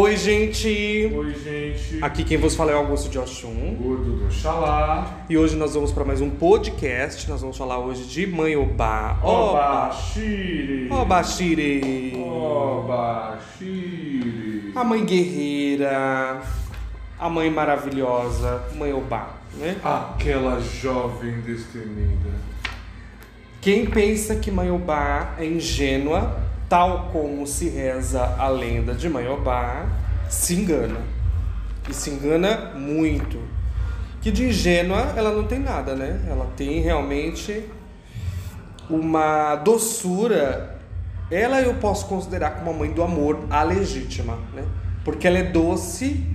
Oi, gente! Oi, gente. Aqui quem vos fala é o Augusto de Oxum. Gordo do Xalá. E hoje nós vamos para mais um podcast. Nós vamos falar hoje de Mãe Obá. Oba, Shiri. Oba, Shire! Oba, Shiri. A mãe guerreira, a mãe maravilhosa, Mãe Obá, né? Aquela jovem destemida. Quem pensa que Mãe Obá é ingênua, tal como se reza a lenda de Mãe Obá, se engana. E se engana muito. Que de ingênua ela não tem nada, né? Ela tem realmente uma doçura. Ela eu posso considerar como a mãe do amor, a legítima, né? Porque ela é doce,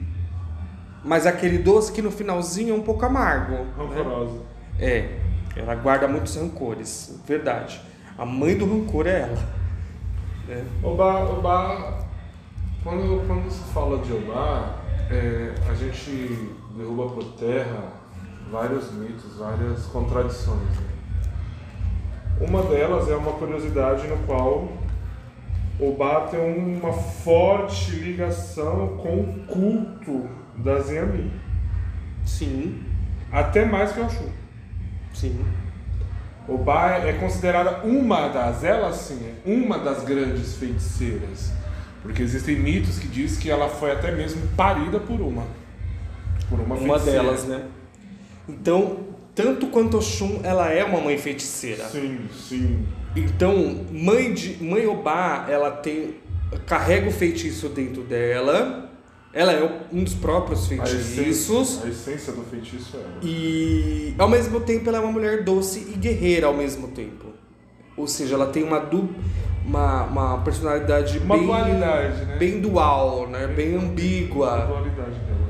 mas aquele doce que no finalzinho é um pouco amargo. né? Rancorosa. É, ela guarda muitos rancores, verdade. A mãe do rancor é ela. Né? Oba, Oba. Quando, quando se fala de Oba, é, a gente derruba por terra vários mitos, várias contradições. né? Uma delas é uma curiosidade no qual Oba tem uma forte ligação com o culto das Yami. Sim, Até mais que o Oxum. sim. Oba é considerada uma das, ela sim, é uma das grandes feiticeiras. Porque existem mitos que diz que ela foi até mesmo parida por uma. Por uma, Uma feiticeira. delas, né? Então, tanto quanto Oxum, ela é uma mãe feiticeira. Sim, sim. Então, mãe de mãe Obá, ela tem carrega o feitiço dentro dela. Ela é um dos próprios A feitiços. essência, a essência do feitiço é ela. E ao mesmo tempo ela é uma mulher doce e guerreira ao mesmo tempo. Ou seja, ela tem uma du uma, uma personalidade Uma bem, dualidade, né? bem dual, né? bem A ambígua. dualidade dela.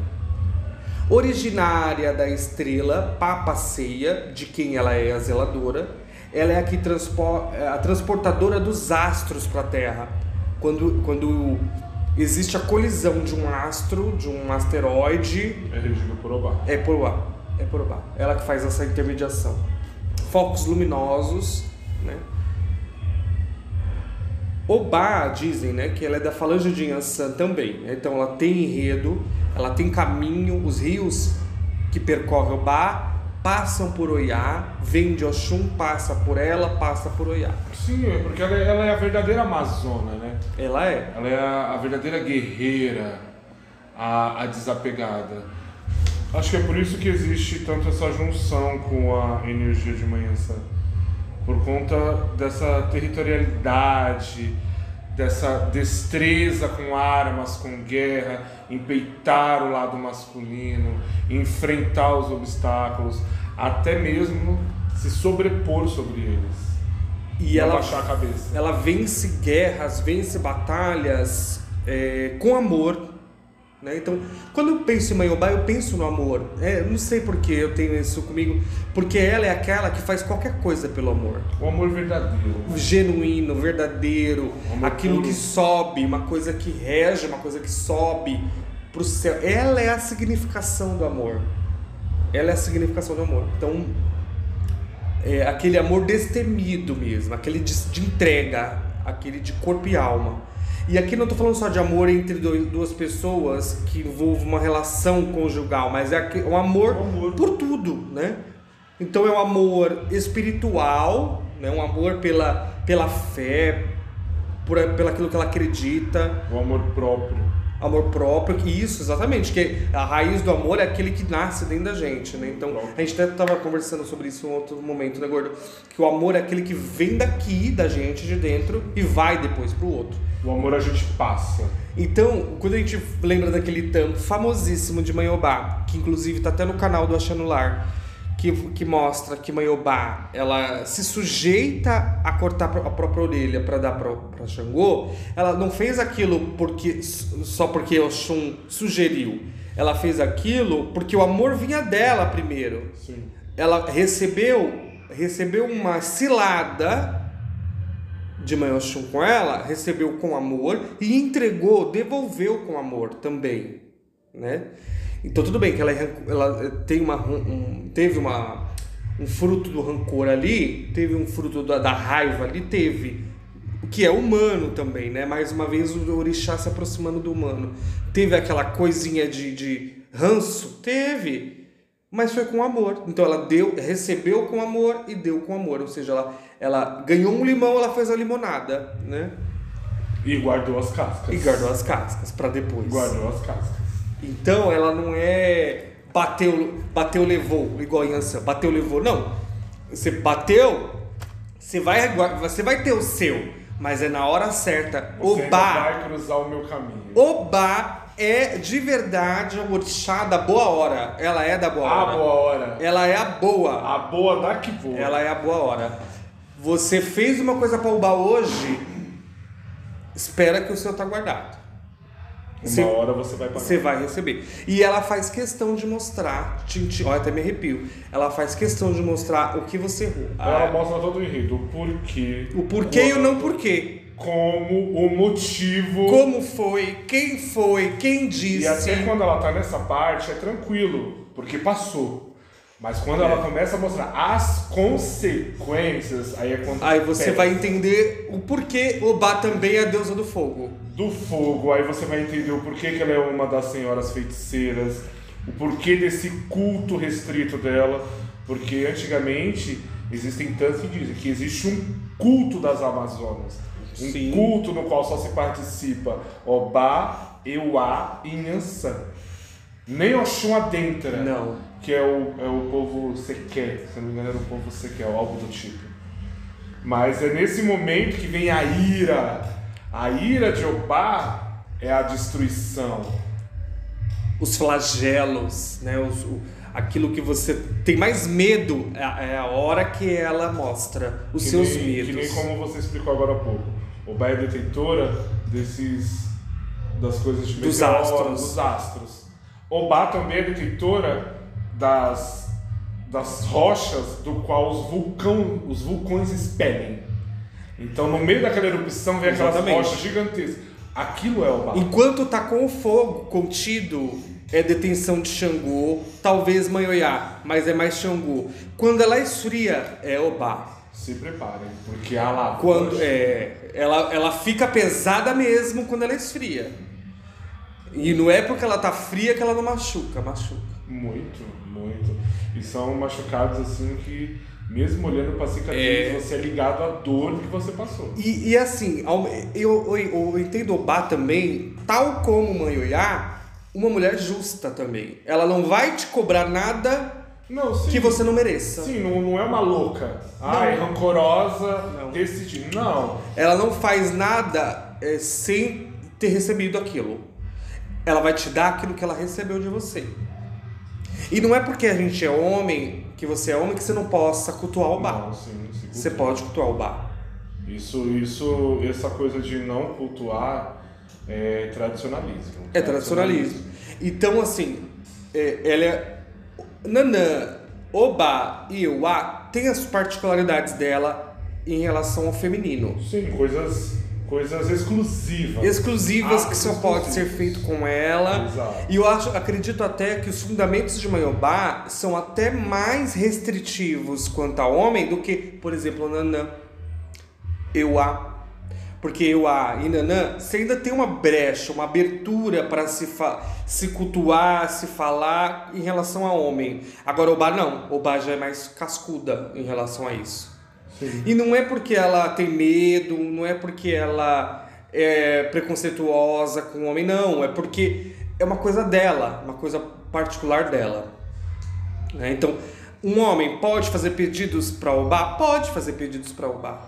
Originária da estrela Papaceia, de quem ela é a zeladora. Ela é a que transpo é a transportadora dos astros para a Terra. Quando, quando existe a colisão de um astro, de um asteroide, É regido por Oba. é por lá. É por lá. Ela que faz essa intermediação. Focos luminosos, né? Obá, dizem, né, que ela é da falange de Yansan também. né? Então ela tem enredo, ela tem caminho, os rios que percorrem Obá passam por Oiá, vem de Oxum, passa por ela, passa por Oiá. Sim, é porque ela é, ela é a verdadeira amazona, né? Ela é. Ela é a, a verdadeira guerreira, a, a desapegada. Acho que é por isso que existe tanto essa junção com a energia de manhã Santa. Por conta dessa territorialidade, dessa destreza com armas, com guerra, em peitar o lado masculino, enfrentar os obstáculos, até mesmo se sobrepor sobre eles. E ela a cabeça. ela vence guerras, vence batalhas é, com amor. Né? Então, quando eu penso em Mayobá, eu penso no amor. É, não sei por que eu tenho isso comigo, porque ela é aquela que faz qualquer coisa pelo amor. O amor verdadeiro. O genuíno, verdadeiro, aquilo puro. que sobe, uma coisa que rege, uma coisa que sobe pro céu. Ela é a significação do amor. Ela é a significação do amor. Então, é aquele amor destemido mesmo, aquele de, de entrega, aquele de corpo e alma. E aqui não estou falando só de amor entre dois- duas pessoas que envolve uma relação conjugal, mas é um amor, Um amor. por tudo, né? Então é um amor espiritual, né? um amor pela, pela fé, por, pelo aquilo que ela acredita, O amor próprio. amor próprio, isso, exatamente, que a raiz do amor é aquele que nasce dentro da gente, né? Então, a gente até tava conversando sobre isso em outro momento, né, Gordo? Que o amor é aquele que vem daqui, da gente, de dentro, e vai depois pro outro. O amor a gente passa. Então, quando a gente lembra daquele tampo famosíssimo de Maiobá, que inclusive tá até no canal do Achanular, que, que mostra que Maiobá, ela se sujeita a cortar a própria orelha para dar para Xangô, ela não fez aquilo porque só porque Oxum sugeriu. Ela fez aquilo porque o amor vinha dela primeiro. Sim. Ela recebeu recebeu uma cilada de Oxum com ela, recebeu com amor e entregou, devolveu com amor também, né? Então tudo bem que ela, é ela tem uma, um- teve uma, um fruto do rancor ali, teve um fruto da, da raiva ali, teve. o que é humano também, né? Mais uma vez o orixá se aproximando do humano. Teve aquela coisinha de, de ranço? Teve. Mas foi com amor. Então ela deu, recebeu com amor e deu com amor. Ou seja, ela, ela ganhou um limão, ela fez a limonada, né? E guardou as cascas. E guardou as cascas para depois. Guardou as cascas. Então ela não é bateu, bateu, levou, igual em Ansan. Bateu, levou. Não. Você bateu, você vai, você vai ter o seu, mas é na hora certa. Você Oba! vai cruzar o meu caminho. Oba é de verdade a orixá da boa hora. Ela é da boa a hora. boa hora. Ela é a boa. A boa da que boa. Ela é a boa hora. Você fez uma coisa para Oba hoje, espera que o seu tá guardado. Uma Você- hora você vai pagar. Você vai receber. E ela faz questão de mostrar, tintim, olha, até me arrepio. Ela faz questão de mostrar o que você errou. Ela Ah, mostra todo o enredo, o porquê. o porquê e o não porquê. Como, o motivo. Como foi, quem foi, quem disse. E até quando ela tá nessa parte é tranquilo, porque passou. Mas quando É. ela começa a mostrar as consequências, aí é quando Aí você pega vai entender o porquê Obá também é a deusa do fogo. Do fogo, aí você vai entender o porquê que ela é uma das senhoras feiticeiras, o porquê desse culto restrito dela, porque antigamente existem tantos que dizem que existe um culto das Amazonas, um Sim. culto no qual só se participa Obá, Euá e Nhançã. Nem Oxum adentra, Não. que é o, é o povo sequer, se não me engano era o povo sequer, algo do tipo. Mas é nesse momento que vem a ira. A ira de Obá é a destruição. Os flagelos, né? Os, o- aquilo que você tem mais medo é a, é a hora que ela mostra os Que seus nem, medos. Que nem como você explicou agora há pouco. Obá é detentora desses das coisas de Dos astros. dos astros. Obá também é detentora das das rochas do qual os vulcão, os vulcões expelem. Então, no meio daquela erupção vem aquelas Exatamente. rochas gigantescas. Aquilo é Obá. Enquanto tá com o fogo contido, é detenção de Xangô, talvez Manhoiá, mas é mais Xangô. Quando ela esfria, é Obá. Se preparem, porque a lava. Quando é, ela, ela fica pesada mesmo quando ela esfria. E não é porque ela tá fria que ela não machuca, machuca. Muito, muito. E são machucados assim que, mesmo olhando pra cicatriz, É. você é ligado à dor que você passou. E, e assim, eu, eu, eu entendo Obá também, tal como Manhoiá, uma mulher justa também. Ela não vai te cobrar nada Não, sim. que você não mereça. Sim, não, não é uma louca. Ai, rancorosa, Não. desse tipo. Não. Ela não faz nada é, sem ter recebido aquilo. Ela vai te dar aquilo que ela recebeu de você. E não é porque a gente é homem, que você é homem, que você não possa cultuar o bar. Não, sim, sim. Você pode cultuar o bar. Isso, isso, essa coisa de não cultuar é tradicionalismo. É tradicionalismo. Então, assim, é, ela é. Nanã, Oba e Uá têm as particularidades dela em relação ao feminino. Sim, coisas, coisas exclusivas. exclusivas que Atos só pode ser feito com ela. Exato. E eu acho, acredito até que os fundamentos de Mayobá são até mais restritivos quanto a homem do que, por exemplo, Nanã, Euá. Porque Euá e Nanã, você ainda tem uma brecha, uma abertura para se, se cultuar, se falar em relação a homem. Agora Obá não, Obá já é mais cascuda em relação a isso. Sim. E não é porque ela tem medo, não é porque ela é preconceituosa com o homem, não. É porque é uma coisa dela, uma coisa particular dela. né? Então, um homem pode fazer pedidos para Obá? Pode fazer pedidos para Obá.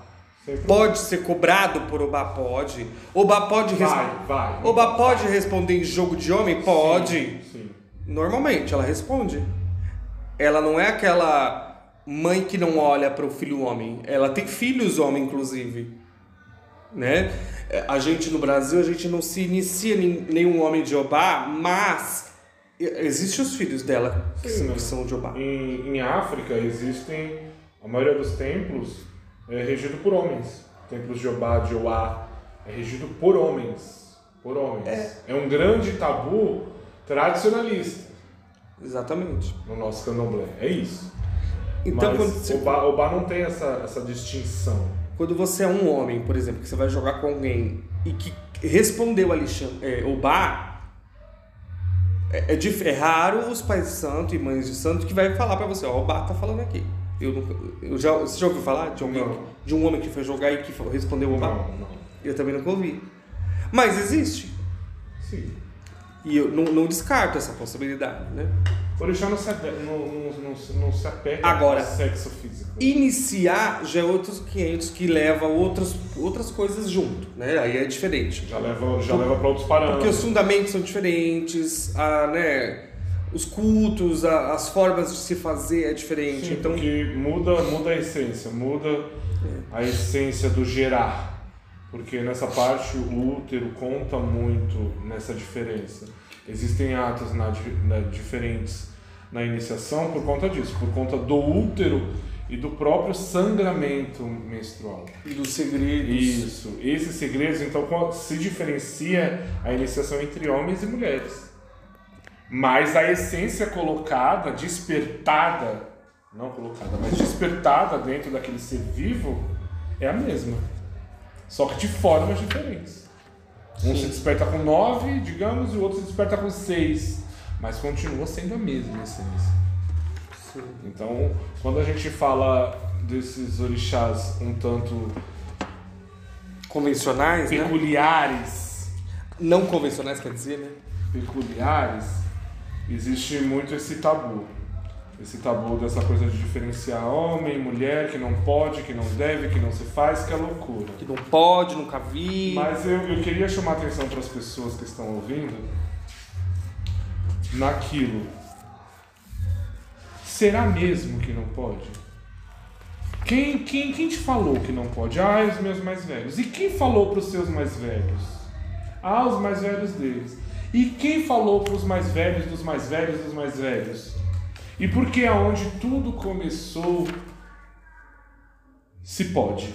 Pode ser cobrado por Obá? Pode. Obá pode Vai, responder. vai. Obá pode responder em jogo de homem? Pode. Sim, sim. Normalmente ela responde. Ela não é aquela mãe que não olha para o filho homem. Ela tem filhos homem, inclusive. Né? É, A gente no Brasil, a gente não se inicia em nenhum homem de Obá, mas existem os filhos dela que, Sim, são, né? que são de Obá. Em, em África existem, a maioria dos templos é regido por homens. Templos de Obá, de Oá, é regido por homens. Por homens. É, um grande tabu tradicionalista Exatamente. no nosso candomblé. É isso. Então, quando você... Obá, Obá não tem essa, essa distinção. quando você é um homem, por exemplo, que você vai jogar com alguém e que respondeu Alexandre, é, Obá, é, é, dif- é raro os pais de santo e mães de santo que vai falar pra você, ó, Obá tá falando aqui. Eu, nunca, eu já, você já ouviu falar de, alguém, de um homem que foi jogar e que respondeu Obá? Não, não. Eu também nunca ouvi. Mas existe. Sim. E eu não, não descarto essa possibilidade, né? Orixá não se, não, não, não, se- apega Agora- ao sexo físico. Iniciar já é outros 500 que leva outras, outras coisas junto, né? Aí é diferente. Já leva, já leva para outros parâmetros. Porque os fundamentos são diferentes, a, né, os cultos, a- as formas de se fazer é diferente. Sim, então, porque muda, muda a essência, muda a essência do gerar. Porque nessa parte o útero conta muito nessa diferença. Existem atos na, na- diferentes na iniciação por conta disso, por conta do útero e do próprio sangramento menstrual. e dos segredos. Isso. Esses segredos, então, se diferencia a iniciação entre homens e mulheres. Mas a essência colocada, despertada, não colocada, mas despertada dentro daquele ser vivo é a mesma. Só que de formas diferentes. Um se desperta com nove, digamos, e o outro se desperta com seis. Mas continua sendo a mesma essência. Sim. Então, quando a gente fala desses orixás um tanto Convencionais, né? peculiares, Não convencionais, quer dizer, né? peculiares, existe muito esse tabu. Esse tabu dessa coisa de diferenciar homem, mulher, que não pode, que não deve, que não se faz, que é loucura. Que não pode, nunca vi. Mas eu, eu queria chamar a atenção para as pessoas que estão ouvindo naquilo. Será mesmo que não pode? Quem, quem, quem te falou que não pode? Ah, os meus mais velhos. E quem falou para os seus mais velhos? Ah, os mais velhos deles. E quem falou para os mais velhos dos mais velhos dos mais velhos? E por que aonde tudo começou se pode?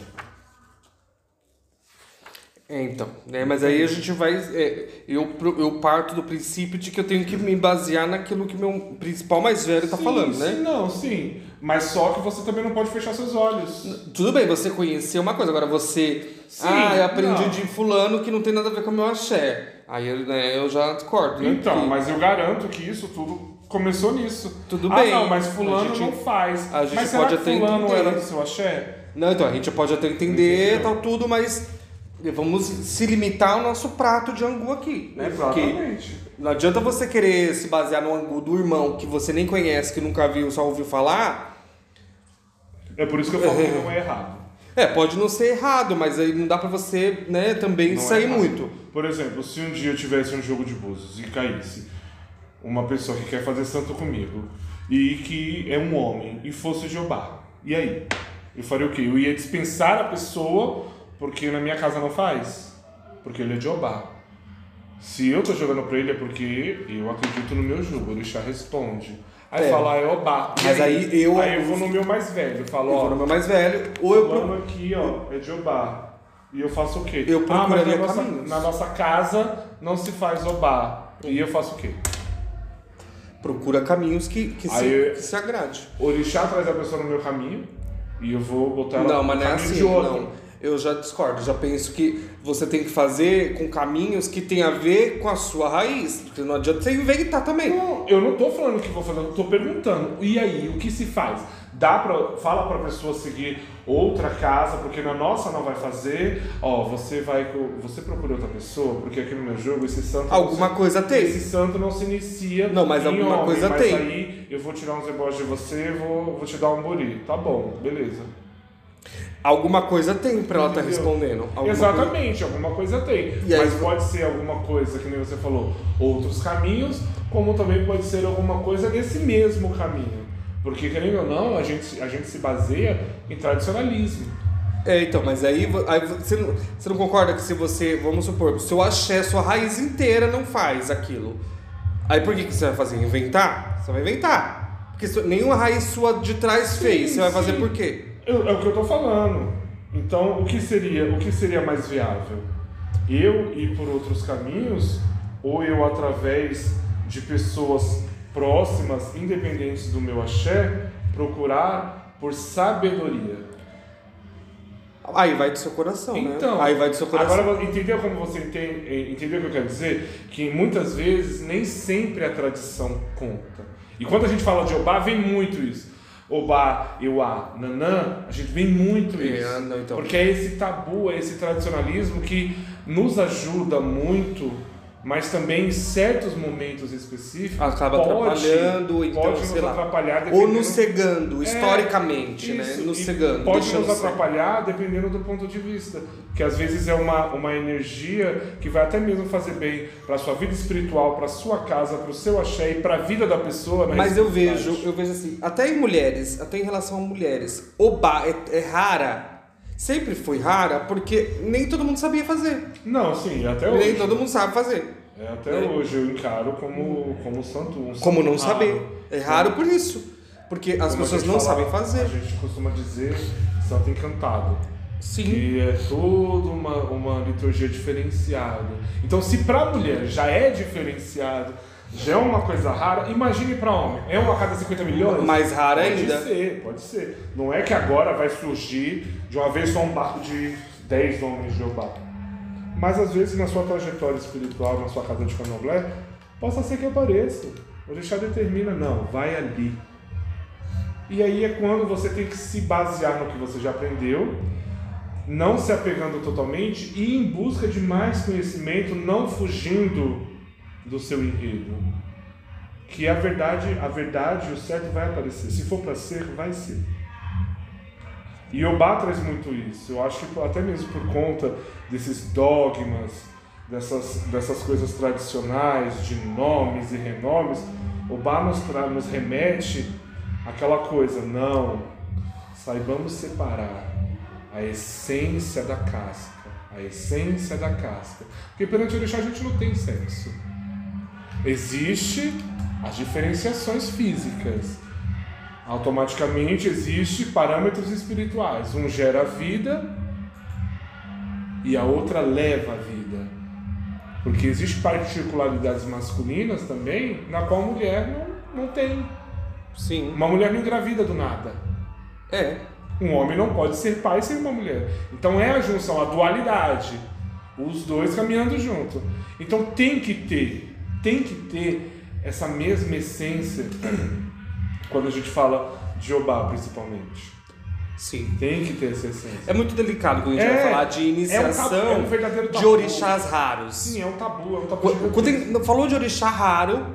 É, então, né? Mas aí a gente vai. é, eu, eu parto do princípio de que eu tenho que me basear naquilo que meu principal mais velho tá Sim, falando, sim, né? Não, sim. Mas só que você também não pode fechar seus olhos. Tudo bem, você conhecer uma coisa, agora você. Sim, ah, eu aprendi não. de fulano que não tem nada a ver com o meu axé. Aí eu, né, eu já discordo, né? Então, Porque mas eu garanto que isso tudo começou nisso. Tudo ah, bem. não, mas fulano gente- não faz. a gente mas será pode que até fulano entender. era do seu axé? Não, então, a gente pode até entender Entendeu? tal tudo, mas vamos se limitar ao nosso prato de angu aqui, né? Porque Exatamente. não adianta você querer se basear no angu do irmão que você nem conhece, que nunca viu, só ouviu falar. É por isso que eu falo que não é errado. É, pode não ser errado, mas aí não dá pra você, né, também Não é sair errado. muito. Por exemplo, se um dia eu tivesse um jogo de búzios e caísse uma pessoa que quer fazer santo comigo e que é um homem e fosse Jeová, e aí? Eu faria o quê? Eu ia dispensar a pessoa porque na minha casa não faz? Porque ele é Jeová. Se eu tô jogando pra ele é porque eu acredito no meu jogo, o Orixá responde. Aí É. fala, é Obá. Mas aí eu- Aí eu vou no meu mais velho, falo, Eu ó, vou no meu mais velho, ou eu Fulano aqui, ó, é de Obá. E eu faço o quê? Eu ah, mas na nossa, na nossa casa não se faz Obá. E eu faço o quê? Procura caminhos que, que, se, que se agrade. Orixá traz a pessoa no meu caminho e eu vou botar ela Não, no mas não é caminho assim, de outro. não. Eu já discordo, já penso que você tem que fazer com caminhos que tem a ver com a sua raiz. Porque não adianta você inventar também. Não, eu não tô falando que vou fazer, eu tô perguntando. E aí, o que se faz? Dá pra, fala pra pessoa seguir outra casa, porque na nossa não vai fazer. Ó, você vai, você procura outra pessoa, porque aqui no meu jogo esse santo Alguma se- coisa tem. Esse santo não se inicia. Não, mas alguma homem, coisa mas tem. aí eu vou tirar uns rebotes de você, e vou, vou te dar um buri. Tá bom, beleza. Alguma coisa tem pra ela estar Entendeu? respondendo. Alguma Exatamente, alguma coisa tem. E aí- Mas pode ser alguma coisa, que nem você falou, outros caminhos, como também pode ser alguma coisa nesse mesmo caminho. Porque, querendo ou não, a gente, a gente se baseia em tradicionalismo. É, então, mas aí, aí você, não, você não concorda que se você, vamos supor, o seu axé, sua raiz inteira não faz aquilo. Aí por que, que você vai fazer? Inventar? Você vai inventar. Porque nenhuma raiz sua de trás fez. Sim, Você vai fazer sim. por quê? Eu- é o que eu tô falando. Então, o que seria, o que seria mais viável? Eu ir por outros caminhos ou eu através de pessoas próximas, independentes do meu axé, procurar por sabedoria? Aí vai do seu coração, Então, né? Aí vai do seu coração. Agora, entendeu como você entende, entendeu o que eu quero dizer? Que muitas vezes nem sempre a tradição conta. E quando a gente fala de Obá, vem muito isso. Obá, Euá, Nanã, a gente vem muito É, isso. não, então. Porque é esse tabu, é esse tradicionalismo que nos ajuda muito, mas também em certos momentos específicos Acaba pode, atrapalhando, então, pode nos lá. atrapalhar Ou dependendo- nos cegando, É, historicamente, né? isso, Nos cegando. Pode nos atrapalhar dependendo do ponto de vista. Que às vezes é uma, uma energia que vai até mesmo fazer bem para sua vida espiritual, para sua casa, para o seu axé e para a vida da pessoa. Mas eu vejo, eu vejo assim, até em mulheres, até em relação a mulheres, oba é, é rara. Sempre foi rara porque nem todo mundo sabia fazer. Não, sim, até Nem hoje. todo mundo sabe fazer. É, até né? hoje eu encaro como, como santo. um Como santo não raro. saber. É raro por isso. Porque as Como a pessoas não fala- sabem fazer. A gente costuma dizer santo encantado. Sim. Que é toda uma, uma liturgia diferenciada. Então, se para mulher já é diferenciado, já é uma coisa rara, imagine para homem. É uma a cada 50 milhões? Mais rara pode ainda. Pode ser, pode ser. Não é que agora vai surgir de uma vez só um barco de 10 homens de Jeová. Mas às vezes na sua trajetória espiritual, na sua casa de candomblé, possa ser que apareça. O Orixá determina, não, vai ali. E aí é quando você tem que se basear no que você já aprendeu, não se apegando totalmente e em busca de mais conhecimento, não fugindo do seu enredo. Que a verdade, a verdade, o certo vai aparecer. Se for para ser, vai ser. E Obá traz muito isso. Eu acho que até mesmo por conta desses dogmas, dessas, dessas coisas tradicionais, de nomes e renomes, Obá nos, nos remete àquela coisa, não, saibamos separar a essência da casca, a essência da casca. Porque perante o orixá a gente não tem sexo. Existe as diferenciações físicas. Automaticamente existe parâmetros espirituais. Um gera a vida e a outra leva a vida. Porque existem particularidades masculinas também, na qual a mulher não, não tem. Sim. Uma mulher não engravida do nada. É. Um homem não pode ser pai sem uma mulher. Então é a junção, a dualidade. Os dois caminhando junto. Então tem que ter, tem que ter essa mesma essência quando a gente fala de Obá, principalmente. Sim. Tem que ter essa essência. É muito delicado quando a gente É, vai falar de iniciação tabu, é um de orixás raros. Sim, é um tabu, é um tabu. Quando, quando tem- falou de orixá raro,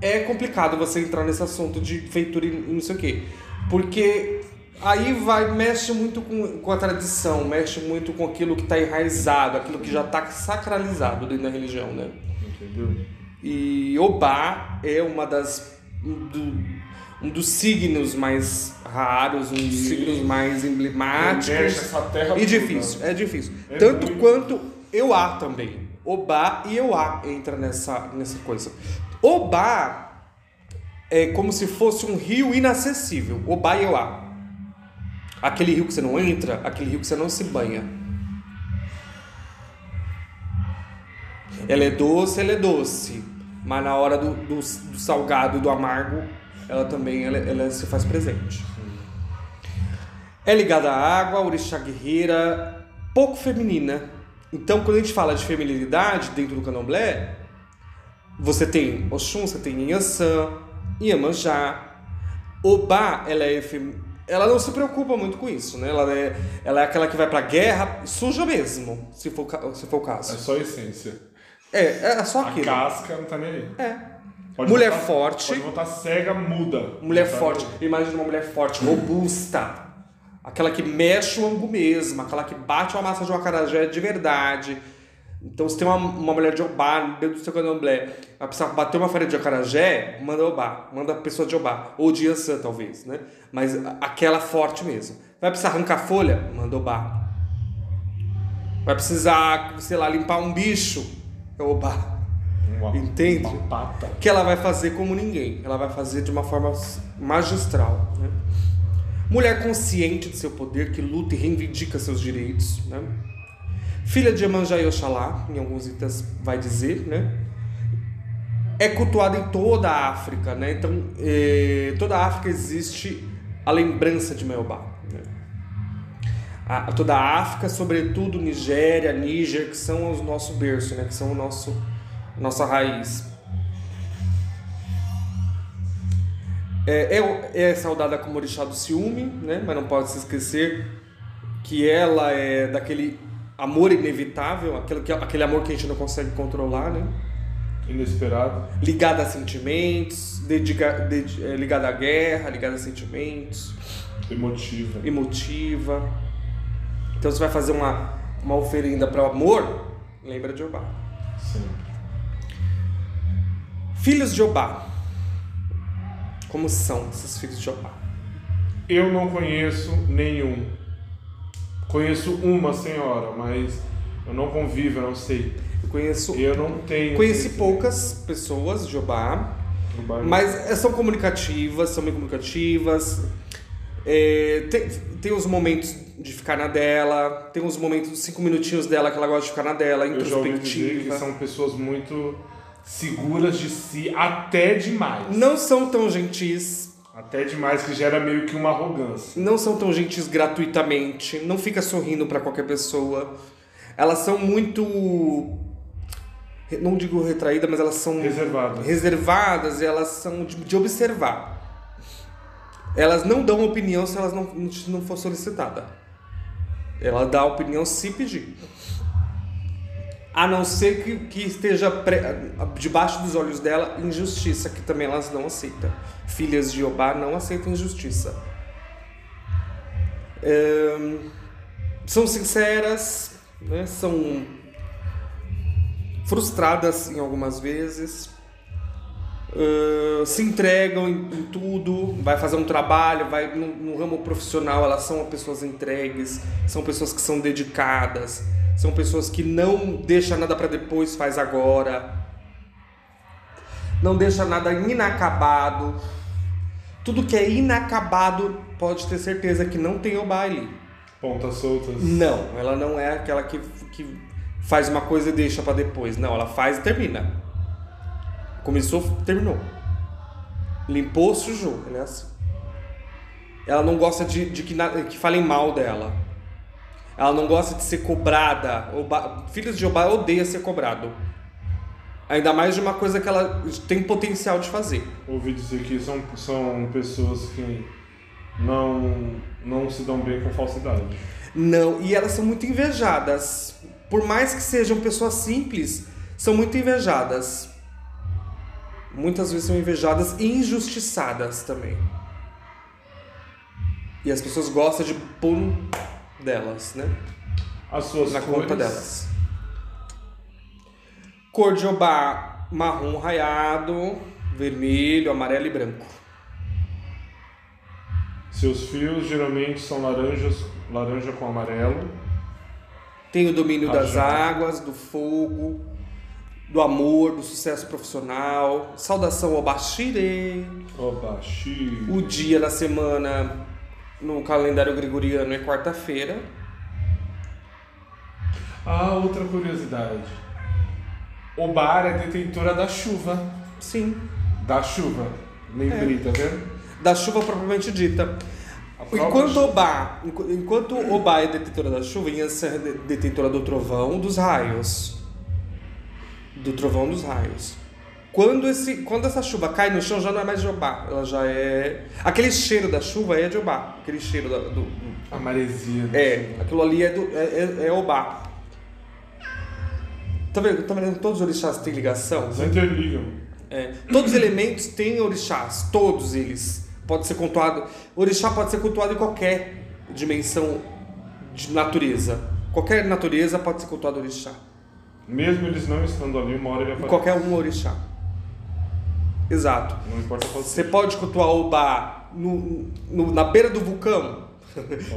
é complicado você entrar nesse assunto de feitura e não sei o quê. Porque aí vai, mexe muito com, com a tradição, mexe muito com aquilo que está enraizado, aquilo que já está sacralizado dentro da religião, né? Entendeu? E Obá é uma das um, do- um dos signos mais raros, um dos Sim. signos mais emblemáticos. E toda. difícil, é difícil. É Tanto muito. quanto Euá também. Obá e Euá entra nessa, nessa coisa. Obá é como se fosse um rio inacessível. Obá e Euá. Aquele rio que você não entra, aquele rio que você não se banha. Ela é doce, ela é doce. Mas na hora do, do, do salgado e do amargo, ela também ela, ela se faz presente. É ligada à água, orixá guerreira, pouco feminina. Então, quando a gente fala de feminilidade dentro do candomblé, você tem Oxum, você tem Inhaçã, Iemanjá. Obá, ela é fem- ela não se preocupa muito com isso, né? Ela é, ela é aquela que vai pra guerra suja mesmo, se for, se for o É caso. só a essência. É, é só A aquilo. casca não tá nem aí. É. Pode Mulher botar- forte. Pode botar cega, muda. Mulher Tá forte. Imagina uma mulher forte, robusta. Aquela que mexe o angu mesmo, aquela que bate uma massa de um acarajé de verdade. Então, se tem uma, uma mulher de Obá dentro do seu candomblé, ela precisa bater uma farinha de acarajé, manda Obá, manda a pessoa de Obá. Ou de Yansan, talvez, né? Mas a- aquela forte mesmo. Vai precisar arrancar folha? Manda Obá. Vai precisar, sei lá, limpar um bicho? É Obá. Uma, Entende? Uma pata. que ela vai fazer como ninguém. Ela vai fazer de uma forma magistral. Né? Mulher consciente de seu poder, que luta e reivindica seus direitos. Né? Filha de Iemanjá e Oxalá, em alguns itens vai dizer, né? É cultuada em toda a África, né? Então, eh, toda a África existe a lembrança de Melbá. A, toda a África, sobretudo Nigéria, Níger, que são os nosso berço, né? Que são o nosso nossa raiz. É, é, é saudada como orixá do ciúme, né? Mas não pode se esquecer que ela é daquele amor inevitável, aquele, aquele amor que a gente não consegue controlar, né? Inesperado. Ligada a sentimentos, dedica, ded, é, ligada à guerra, ligada a sentimentos. Emotiva. Emotiva. Então você vai fazer uma, uma oferenda para o amor, lembra de Obá. Sim. Filhos de Obá. Como são esses filhos de Obá? Eu não conheço nenhum. Conheço uma senhora, mas eu não convivo, eu não sei. Eu conheço. Eu não tenho. Conheci poucas pessoas de Obá, mas eh, são comunicativas, são bem comunicativas. É, tem, tem os momentos de ficar na dela, tem os momentos, cinco minutinhos dela que ela gosta de ficar na dela, introspectiva. Eu dizer que são pessoas muito seguras de si, até demais. Não são tão gentis, até demais, que gera meio que uma arrogância. Não são tão gentis gratuitamente, não fica sorrindo para qualquer pessoa. Elas são muito. Não digo retraídas, mas elas são. Reservadas. Reservadas e elas são de, de observar. Elas não dão opinião se elas não, não for solicitada. Ela dá opinião se pedir. A não ser que, que esteja debaixo dos olhos dela injustiça, que também elas não aceitam. Filhas de Obá não aceitam injustiça. É, são sinceras, né? são frustradas em algumas vezes, uh, se entregam em, em, tudo, vai fazer um trabalho, vai no, no ramo profissional, elas são pessoas entregues, são pessoas que são dedicadas são pessoas que não deixa nada para depois, faz agora. Não deixa nada inacabado. Tudo que é inacabado, pode ter certeza que não tem o baile. Pontas soltas. Não, ela não é aquela que, que faz uma coisa e deixa para depois. Não, ela faz e termina. Começou, terminou. Limpou, sujou. Ela é assim. Ela não gosta de, de que, que falem mal dela. Ela não gosta de ser cobrada. Oba, filhos de Obá odeia ser cobrado. Ainda mais de uma coisa que ela tem potencial de fazer. Ouvi dizer que são, são pessoas que não, não se dão bem com falsidade. Não, e elas são muito invejadas. Por mais que sejam pessoas simples, são muito invejadas. Muitas vezes são invejadas e injustiçadas também. E as pessoas gostam de pôr delas, né? As suas Na cores. conta delas. Cor de obá marrom raiado, vermelho, amarelo e branco. Seus fios geralmente são laranjas, laranja com amarelo. Tem o domínio das águas, do fogo, do amor, do sucesso profissional. Saudação ao Bashire. Obaxi. O dia da semana no calendário gregoriano é quarta-feira. Ah, outra curiosidade. O bar é detentora da chuva. Sim. Da chuva. Lembrei, É. tá vendo? Da chuva propriamente dita. Enquanto. Obá, enqu- enquanto Obá é detentora da chuva, Yansan é de- detentora do trovão, dos raios. Do trovão dos raios. Quando, esse, quando essa chuva cai no chão, já não é mais de Obá. Ela já é. Aquele cheiro da chuva é de Obá. Aquele cheiro da- do, A maresia. É, chuva. aquilo ali é, do, é, é, é Obá. Tá vendo? Tá vendo? Todos os orixás têm ligação? Eles interligam. É. Todos os elementos têm orixás, todos eles. Pode ser cultuado. Orixá pode ser cultuado em qualquer dimensão de natureza. Qualquer natureza pode ser cultuado orixá. Mesmo eles não estando ali, uma hora ele aparece. qualquer um orixá. Exato. Não importa qual Você seja. pode cultuar o Obá no, no- na beira do vulcão.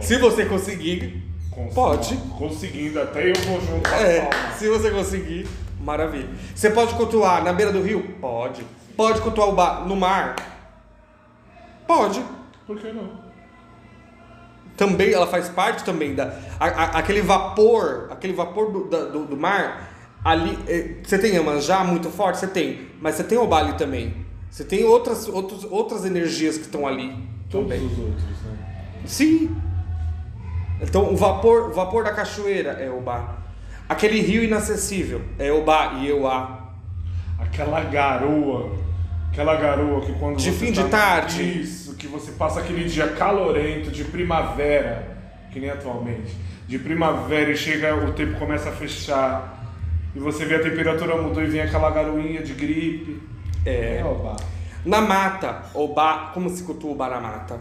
Se você conseguir, Cons- pode. Conseguindo, até eu vou junto. É, se você conseguir, maravilha. Você pode cultuar na beira do rio? Pode. Pode cultuar o bar no mar? Pode. Por que não? Também, ela faz parte também da. a- a- aquele vapor, aquele vapor do, da- do, do mar, ali. é, você tem Iemanjá muito forte? Você tem. Mas você tem o Bali também. Você tem outras, outros, outras energias que estão ali Todos também. os outros, né? Sim. Então o vapor, o vapor da cachoeira é Obá. Aquele rio inacessível é Obá e Euá. Aquela garoa, aquela garoa que quando De você fim de tá- tarde. Isso, que você passa aquele dia calorento de primavera, que nem atualmente. De primavera e chega, o tempo começa a fechar. E você vê a temperatura mudou e vem aquela garoinha de gripe. É. oba. Na mata, Obá, como se cultua Obá na mata?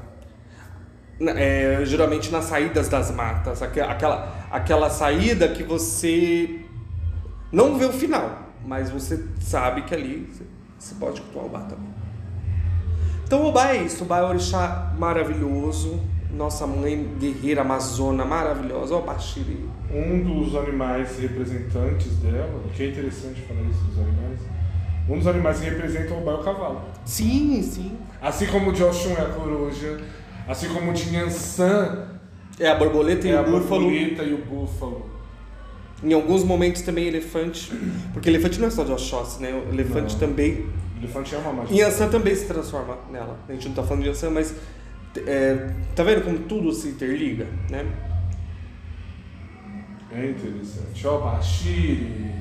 É, geralmente nas saídas das matas, aque- aquela, aquela saída que você não vê o final, mas você sabe que ali você- você pode cultuar Obá também. Então Obá é isso, Obá é um orixá maravilhoso, nossa mãe guerreira amazona maravilhosa, Obá Shiri. Um dos animais representantes dela, que é interessante falar isso dos animais, um dos animais que representam o Oba é o cavalo. Sim, sim. Assim como o Oxum é a coruja, assim como o de Nhansan É a borboleta e é a o búfalo. borboleta e o búfalo. Em alguns momentos também elefante, porque elefante não é só de Oxóssi, né? O elefante Não. também. Elefante é uma magia. Yansan também se transforma nela. A gente não tá falando de Yansan, mas é, tá vendo como tudo se interliga, né? É interessante. Ó, Bashiri.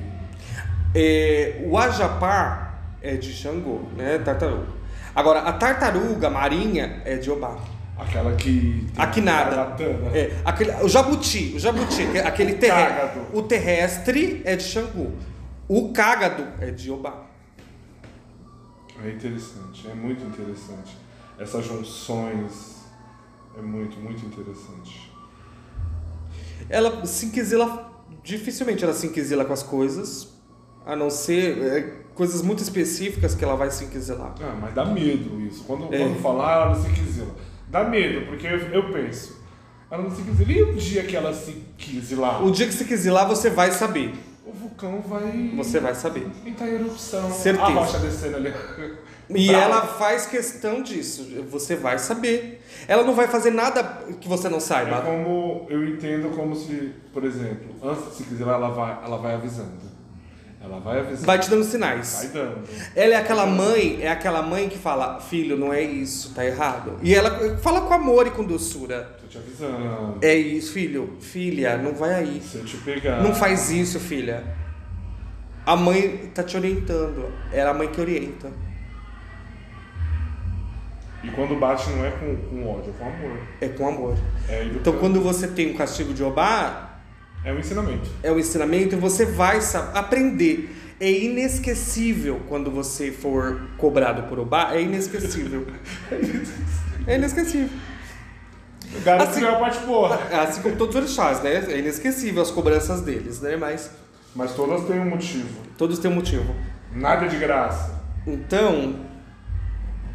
É, o Ajapá é de Xangô, né? Tartaruga. Agora, a tartaruga marinha é de Obá. Aquela que. Aqui nada. baratana. É, aquele, o jabuti, o jabuti, que é aquele terrestre. O terrestre é de Xangô. O cágado é de Obá. É interessante, é muito interessante. Essas junções é muito, muito interessante. Ela se inquisila, dificilmente ela se inquisila com as coisas, a não ser é, coisas muito específicas que ela vai se inquisilar. Ah, mas dá medo isso. Quando, É. quando falar, ela não se quisila. Dá medo, porque eu, eu penso, ela não se quisila. E o dia que ela se quisilar? O dia que se quisilar, você vai saber. Vulcão vai. Você vai saber. entrar em erupção. Certeza. A rocha descendo ali. E Bravo. ela faz questão disso. Você vai saber. Ela não vai fazer nada que você não É saiba. como eu entendo como se, por exemplo, antes de se quisilar, ela vai, ela vai avisando. Ela vai avisando. Vai te dando Vai sinais. dando. Ela é aquela mãe, é aquela mãe que fala, filho, não é isso, tá errado. E ela fala com amor e com doçura. Tô te avisando. É isso, filho, filha, não vai aí. Se eu te pegar. Não faz isso, filha. A mãe tá te orientando. É a mãe que orienta. E quando bate não é com, com ódio, é com amor. É com amor. É. Então, quando você tem o castigo de Obá, É um ensinamento. é o ensinamento, você vai sa- aprender. É inesquecível quando você for cobrado por Obá, é inesquecível. É inesquecível. O cara Assim- assim, a parte porra. Assim como todos os orixás, né? É inesquecível as cobranças deles, né? Mas Mas todas têm um motivo. todos têm um motivo. Nada de graça. Então,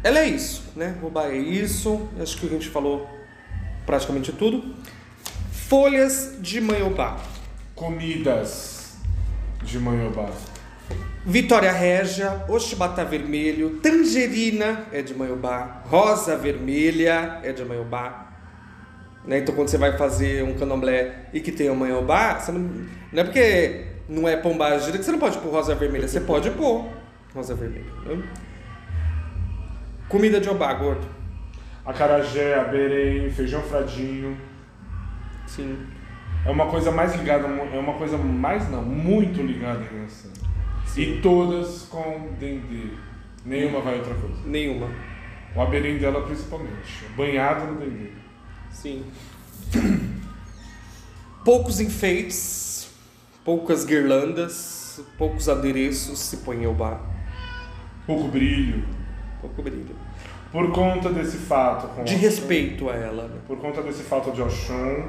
ela é isso, né? Obá é isso. Acho que a gente falou praticamente tudo. Folhas de manhobá. Comidas de manhobá. Vitória Régia, Oxibata Vermelho, Tangerina é de manhobá, Rosa Vermelha é de manhobá. Né? Então quando você vai fazer um candomblé e que tem o manhobá, você não, não é porque não é pombagira que você não pode pôr rosa vermelha, você pode pôr rosa vermelha. né? Comida de obá, gordo. Acarajé, aberém, feijão fradinho. Sim. É uma coisa mais ligada, é uma coisa mais não, muito ligada em Yansan. E todas com dendê. Nenhuma vai outra coisa. Nenhuma. O aberém dela principalmente. Banhado no dendê. Sim. Poucos enfeites, poucas guirlandas, poucos adereços se põe em obá. Pouco brilho. Pouco brilho. Por conta desse fato. De Oxum, respeito a ela. né? Por conta desse fato de Oxum,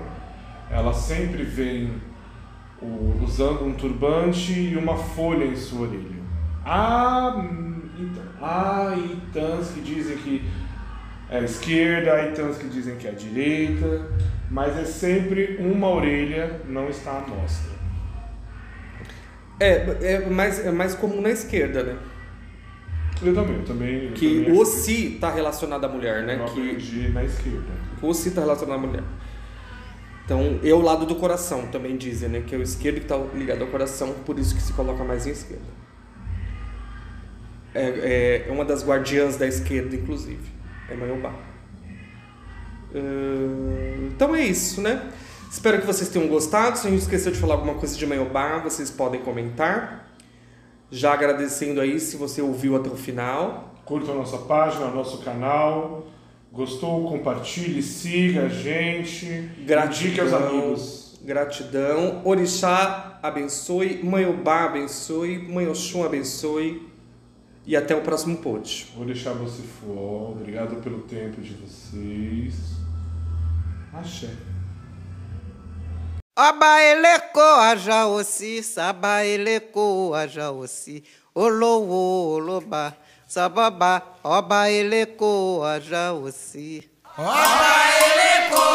ela sempre vem o- usando um turbante e uma folha em sua orelha. Há, então, há itãs que dizem que é a esquerda, há itãs que dizem que é a direita, mas é sempre uma orelha, não está à mostra. É, é, mais, é mais comum na esquerda, né? Eu também, eu também. eu Que também o si tá relacionado à mulher, né? eu Que aprendi na esquerda. o si tá relacionado à mulher. Então, é o lado do coração, também dizem, né? Que é o esquerdo que tá ligado ao coração, por isso que se coloca mais em esquerda. É, é, uma das guardiãs da esquerda, inclusive. É Manhobá. Ahn, Então é isso, né? Espero que vocês tenham gostado. Se a gente esqueceu de falar alguma coisa de Maiobá, vocês podem comentar. Já agradecendo aí se você ouviu até o final. Curta a nossa página, nosso canal. Gostou? Compartilhe, siga a gente. Indique aos amigos. Gratidão. Orixá abençoe. Maiobá abençoe. Mãe Oxum abençoe. E até o próximo pod. Orixá você for. Obrigado pelo tempo de vocês. Axé. abaeleko aja òsì sabaeleko aja òsì olówó olóba sababa ọba eleko aja òsì. ọba eleko.